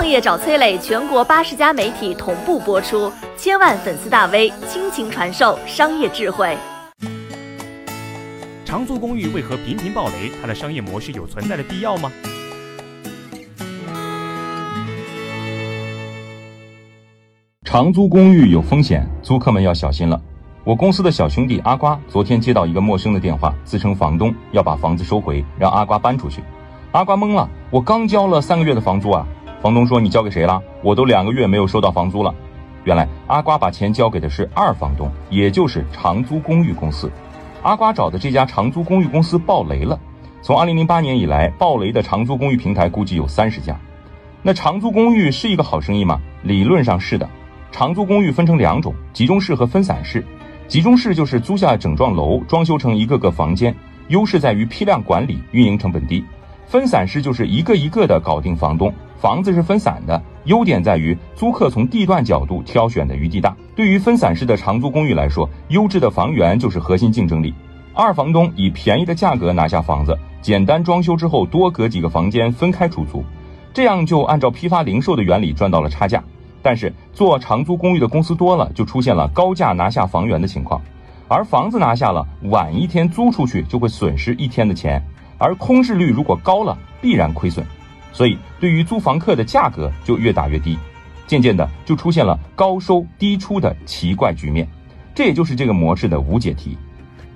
创业找崔磊，全国八十家媒体同步播出，千万粉丝大 V 倾情传授商业智慧。长租公寓为何频频爆雷？它的商业模式有存在的必要吗？长租公寓有风险，租客们要小心了。我公司的小兄弟阿瓜昨天接到一个陌生的电话，自称房东要把房子收回，让阿瓜搬出去。阿瓜懵了，我刚交了三个月的房租啊！房东说你交给谁了？我都两个月没有收到房租了。原来阿瓜把钱交给的是二房东，也就是长租公寓公司。阿瓜找的这家长租公寓公司爆雷了。从二零零八年以来，爆雷的长租公寓平台估计有三十家。那长租公寓是一个好生意吗？理论上是的。长租公寓分成两种：集中式和分散式。集中式就是租下整幢楼，装修成一个个房间，优势在于批量管理，运营成本低。分散式就是一个一个的搞定房东，房子是分散的，优点在于租客从地段角度挑选的余地大。对于分散式的长租公寓来说，优质的房源就是核心竞争力。二房东以便宜的价格拿下房子，简单装修之后多隔几个房间分开出租，这样就按照批发零售的原理赚到了差价。但是做长租公寓的公司多了，就出现了高价拿下房源的情况，而房子拿下了，晚一天租出去就会损失一天的钱，而空置率如果高了，必然亏损，所以对于租房客的价格就越打越低，渐渐的就出现了高收低出的奇怪局面，这也就是这个模式的无解题。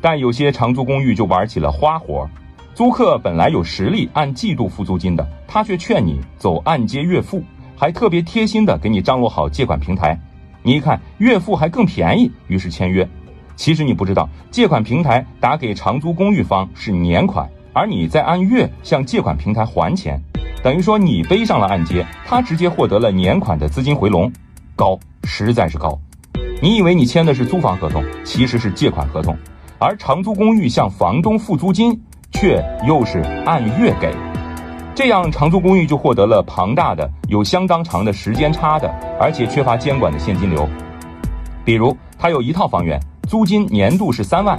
但有些长租公寓就玩起了花活，租客本来有实力按季度付租金的，他却劝你走按揭月付。还特别贴心的给你张罗好借款平台，你一看月付还更便宜，于是签约。其实你不知道，借款平台打给长租公寓方是年款，而你在按月向借款平台还钱，等于说你背上了按揭，他直接获得了年款的资金回笼，高，实在是高。你以为你签的是租房合同，其实是借款合同，而长租公寓向房东付租金，却又是按月给。这样长租公寓就获得了庞大的、有相当长的时间差的，而且缺乏监管的现金流。比如，他有一套房源，租金年度是三万；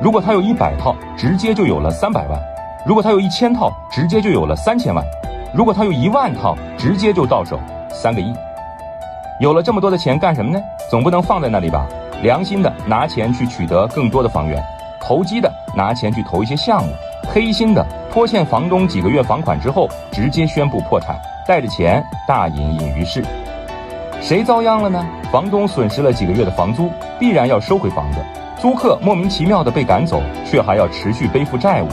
如果他有一百套，直接就有了三百万；如果他有一千套，直接就有了三千万；如果他有一万套，直接就到手三个亿。有了这么多的钱干什么呢？总不能放在那里吧？良心的拿钱去取得更多的房源，投机的拿钱去投一些项目。黑心的拖欠房东几个月房款之后，直接宣布破产，带着钱大隐隐于市。谁遭殃了呢？房东损失了几个月的房租，必然要收回房子；租客莫名其妙的被赶走，却还要持续背负债务。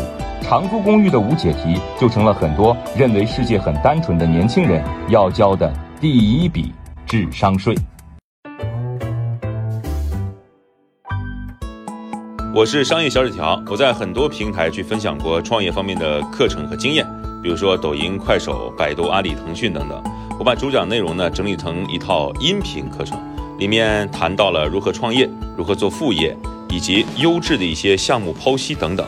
长租公寓的无解题，就成了很多认为世界很单纯的年轻人要交的第一笔智商税。我是商业小纸条，我在很多平台去分享过创业方面的课程和经验，比如说抖音、快手、百度、阿里、腾讯等等。我把主讲内容呢整理成一套音频课程，里面谈到了如何创业、如何做副业，以及优质的一些项目剖析等等，